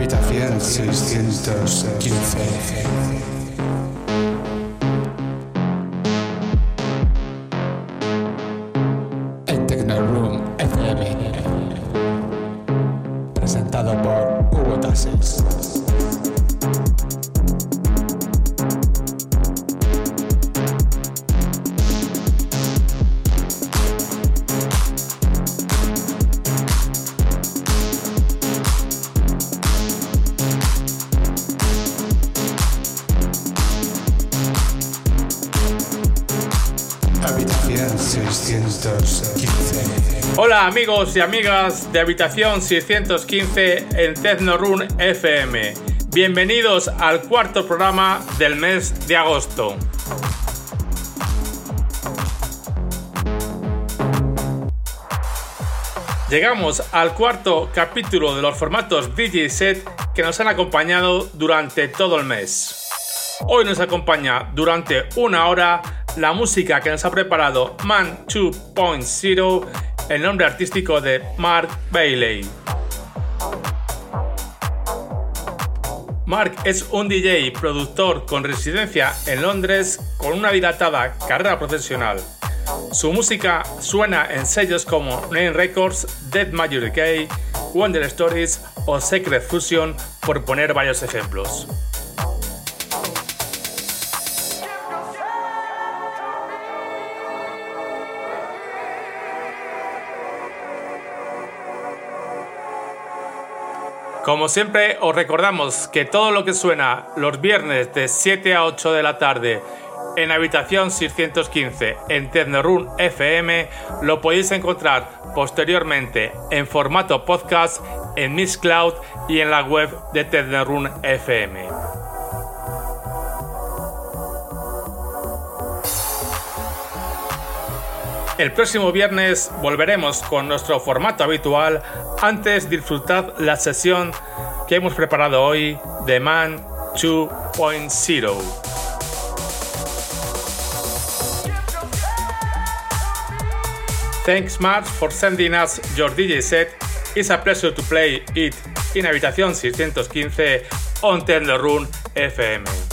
Habitación 615. Amigos y amigas de Habitación 615 en Tecnorun FM. Bienvenidos al cuarto programa del mes de agosto. Llegamos al cuarto capítulo de los formatos DJ set que nos han acompañado durante todo el mes. Hoy nos acompaña durante una hora la música que nos ha preparado Man 2.0, el nombre artístico de Mark Bailey. Mark es un DJ productor con residencia en Londres con una dilatada carrera profesional. Su música suena en sellos como Nine Records, Dead Major Decay, Wonder Stories o Secret Fusion, por poner varios ejemplos. Como siempre, os recordamos que todo lo que suena los viernes de 7 a 8 de la tarde en Habitación 615 en Tecnorun FM lo podéis encontrar posteriormente en formato podcast en Miss Cloud y en la web de Tecnorun FM. El próximo viernes volveremos con nuestro formato habitual. Antes disfrutad la sesión que hemos preparado hoy de Man 2.0. Thanks much for sending us your DJ set. It's a pleasure to play it in Habitación 615 on Tender FM.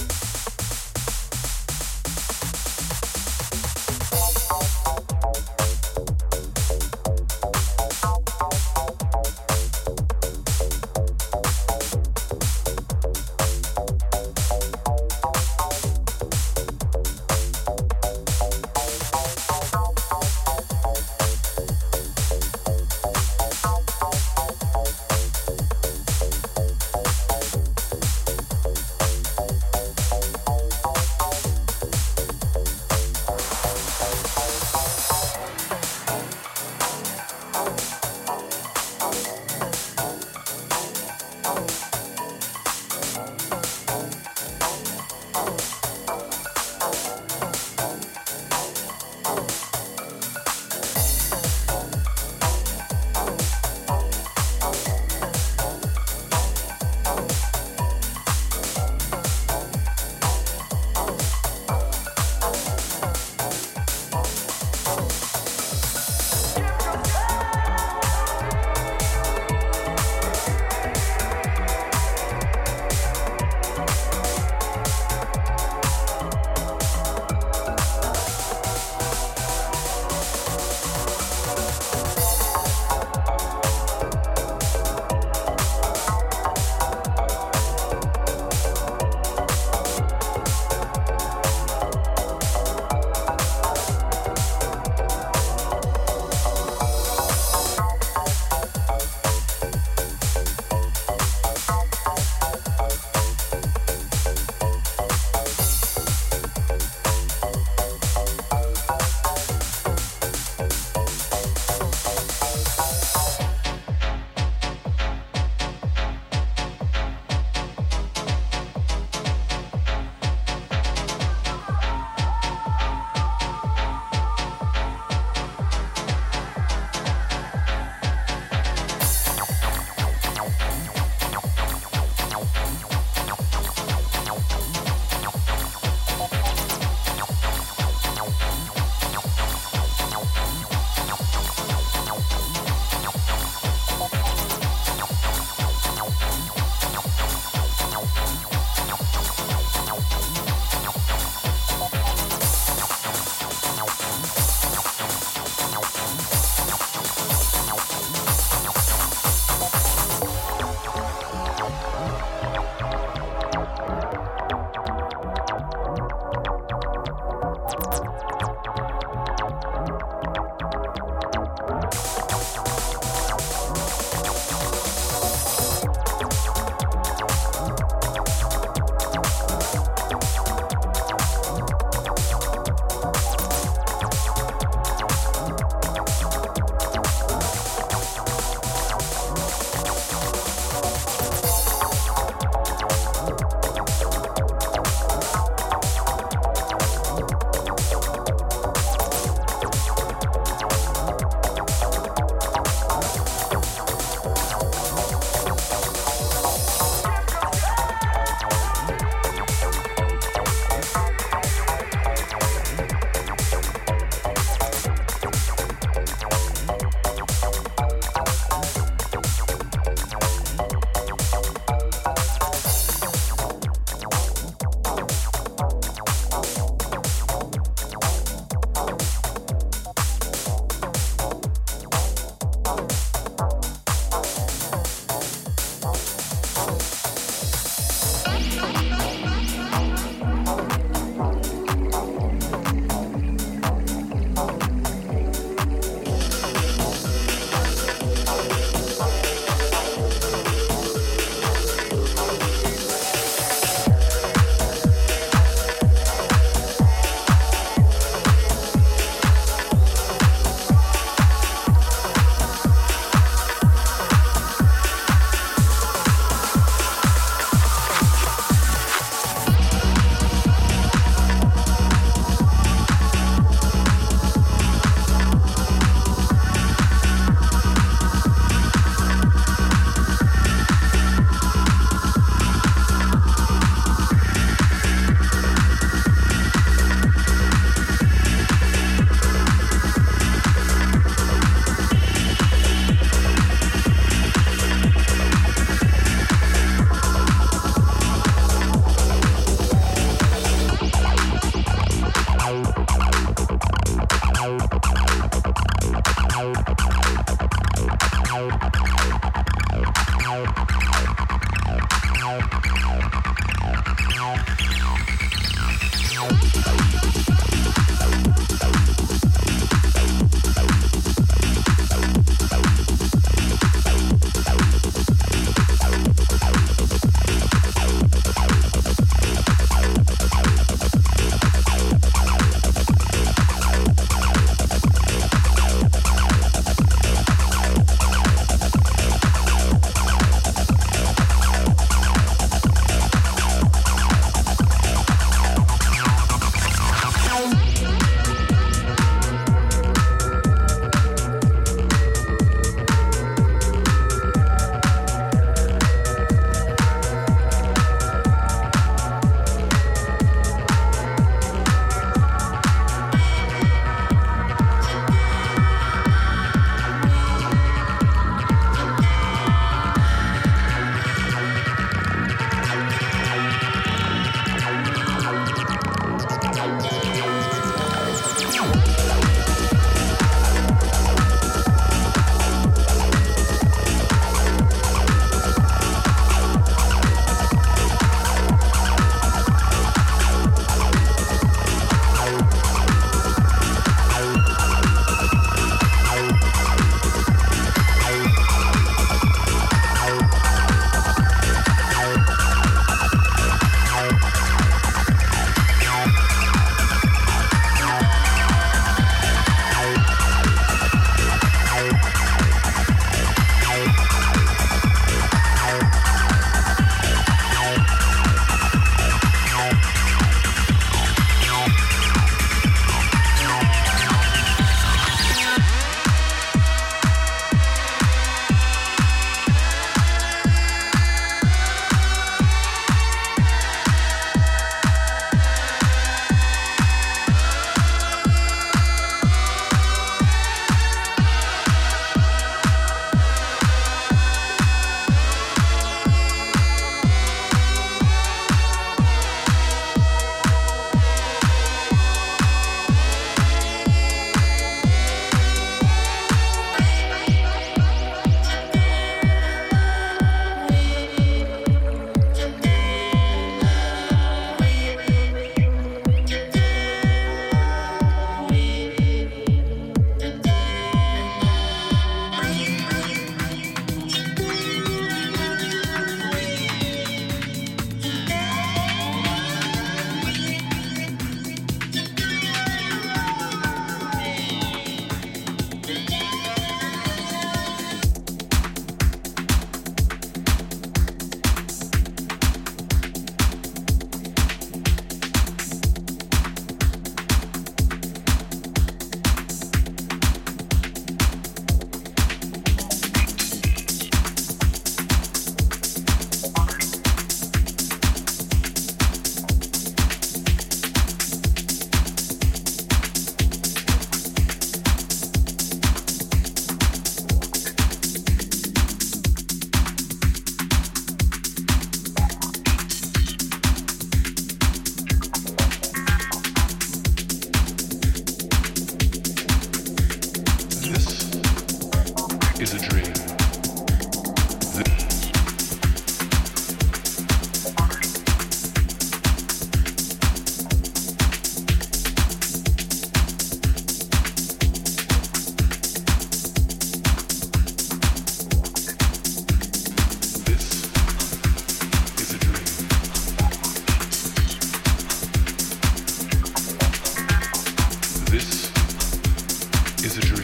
is a dream.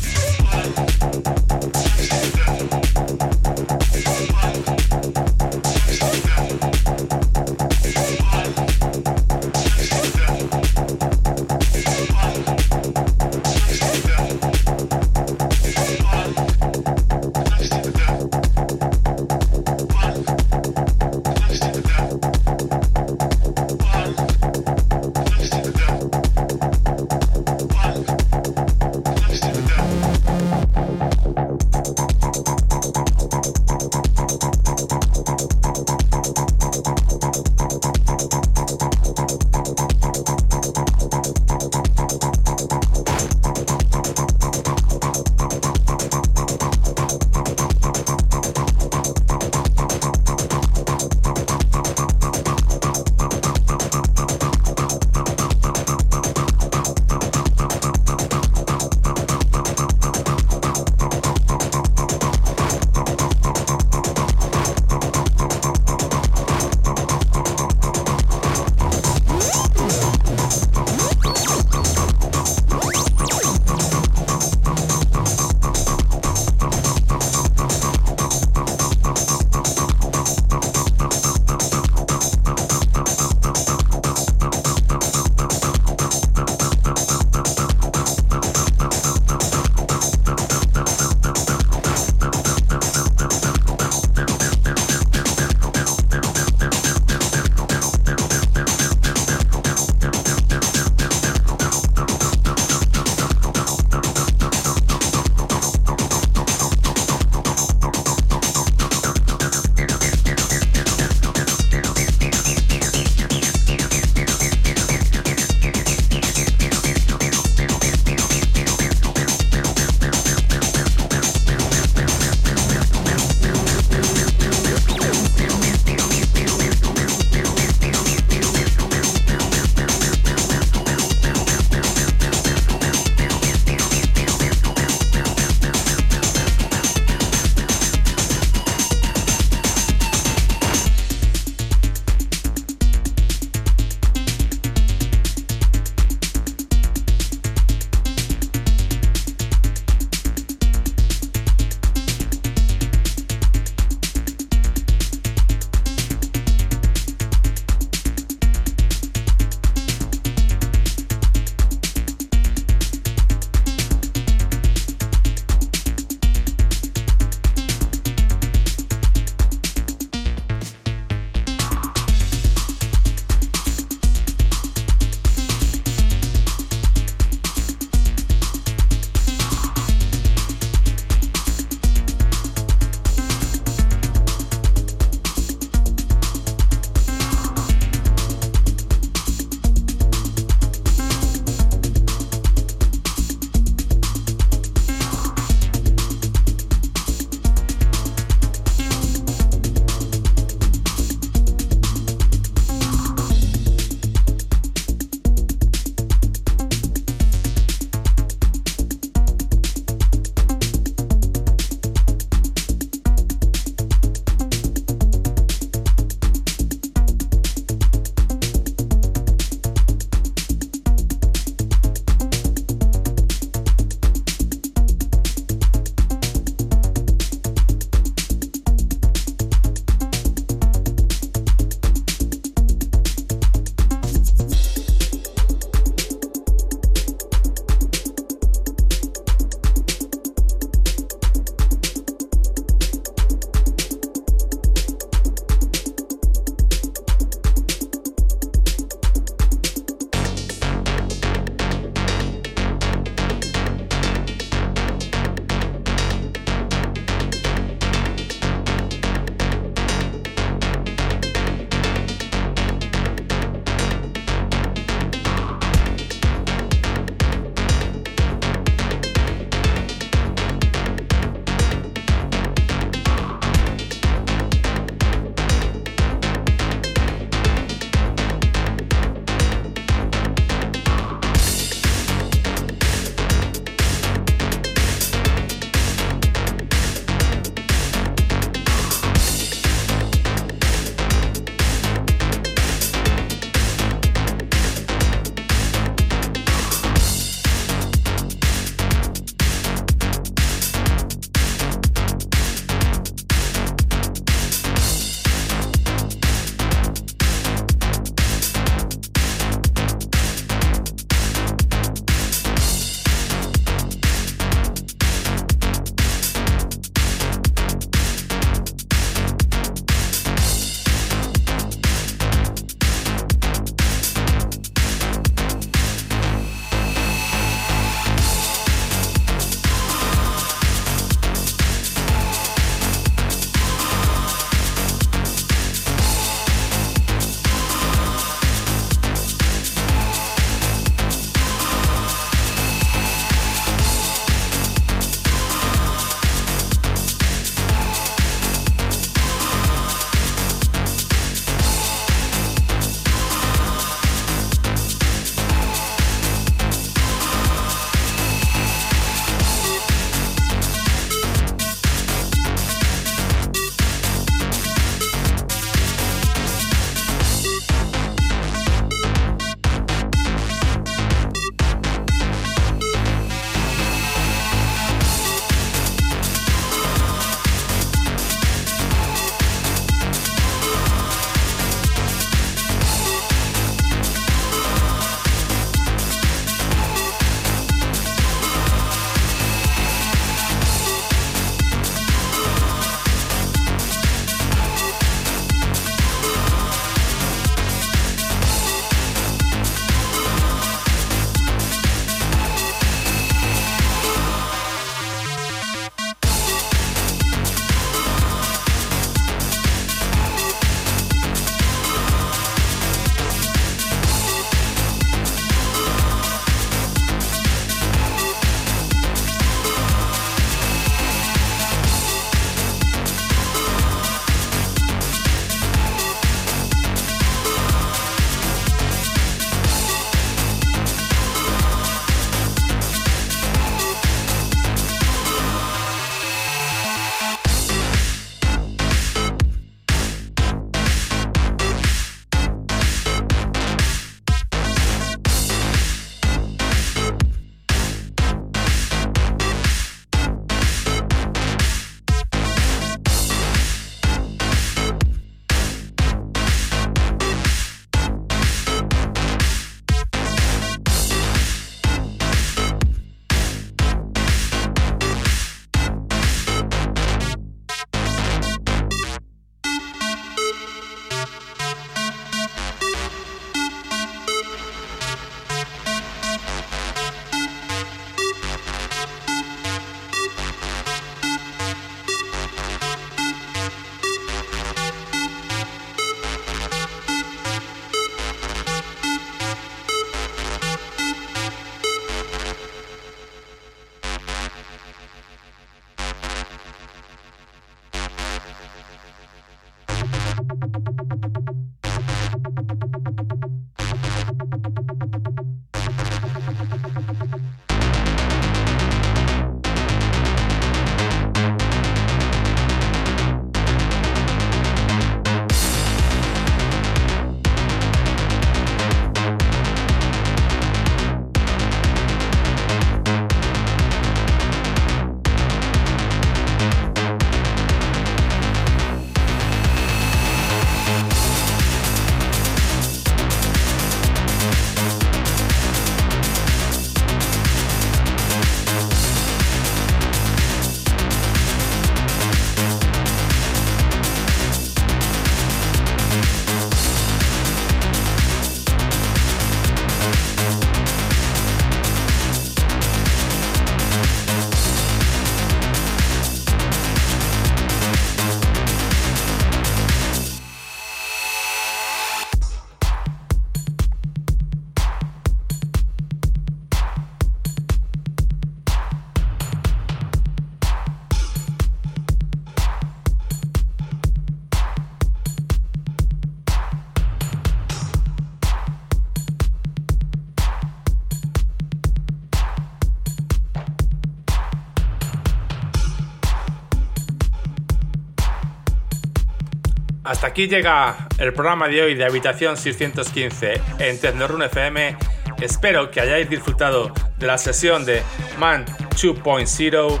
Hasta aquí llega el programa de hoy de Habitación 615 en Tecnorun FM. Espero que hayáis disfrutado de la sesión de Man 2.0.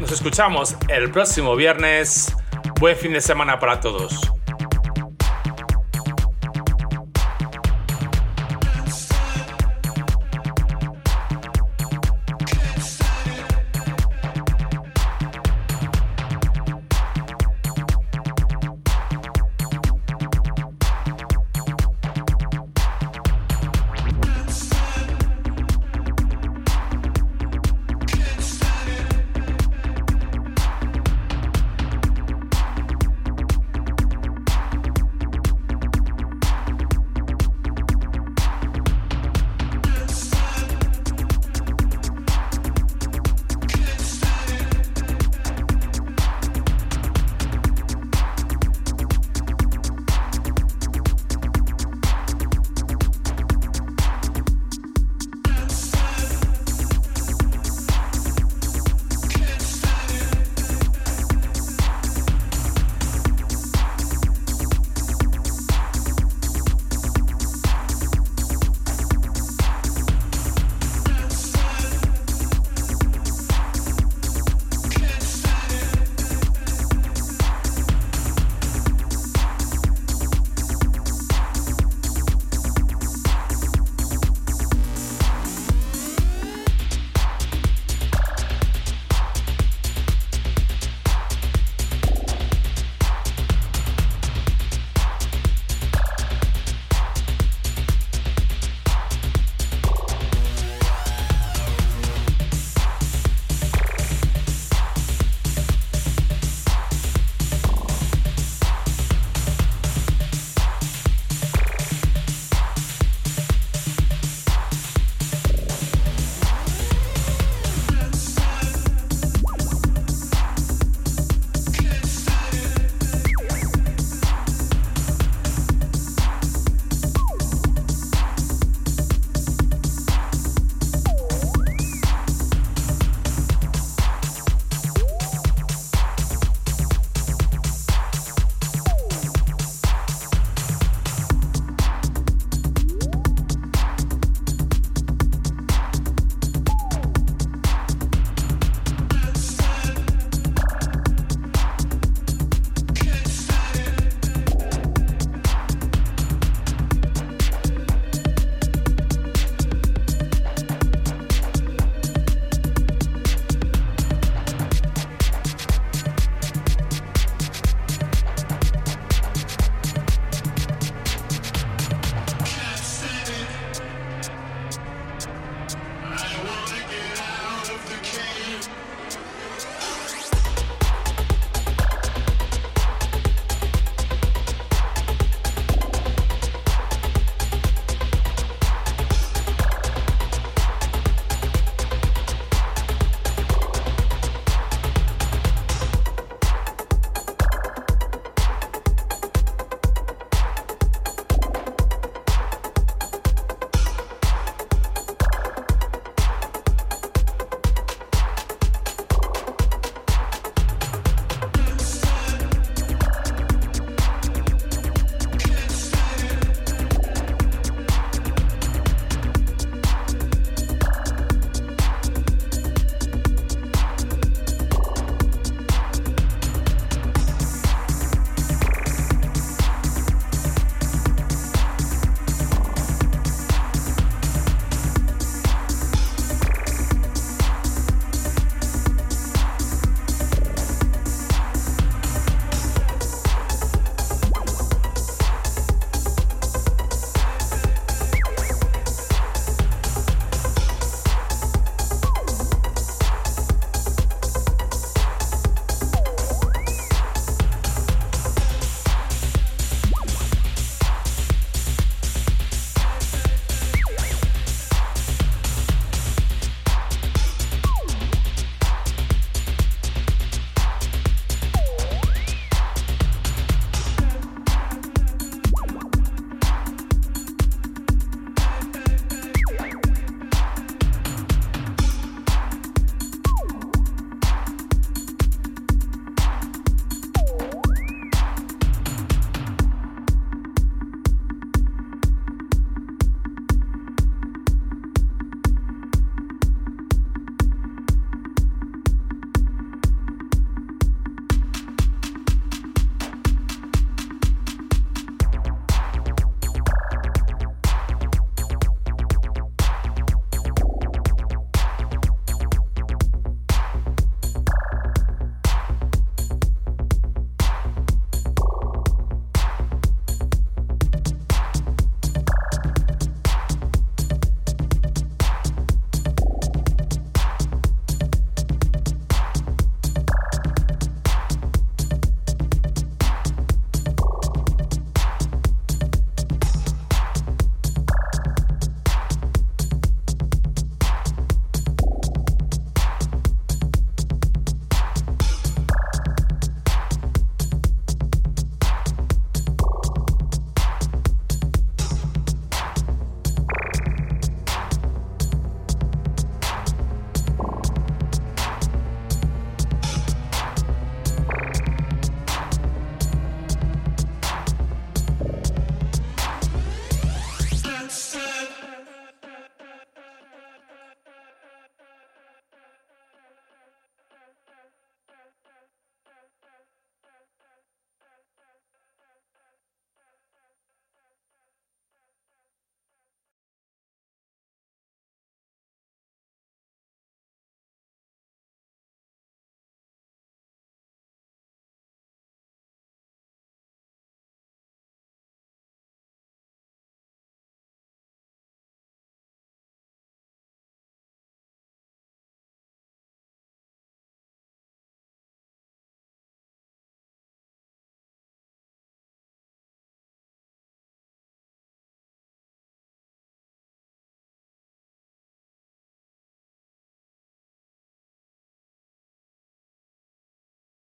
Nos escuchamos el próximo viernes. Buen fin de semana para todos.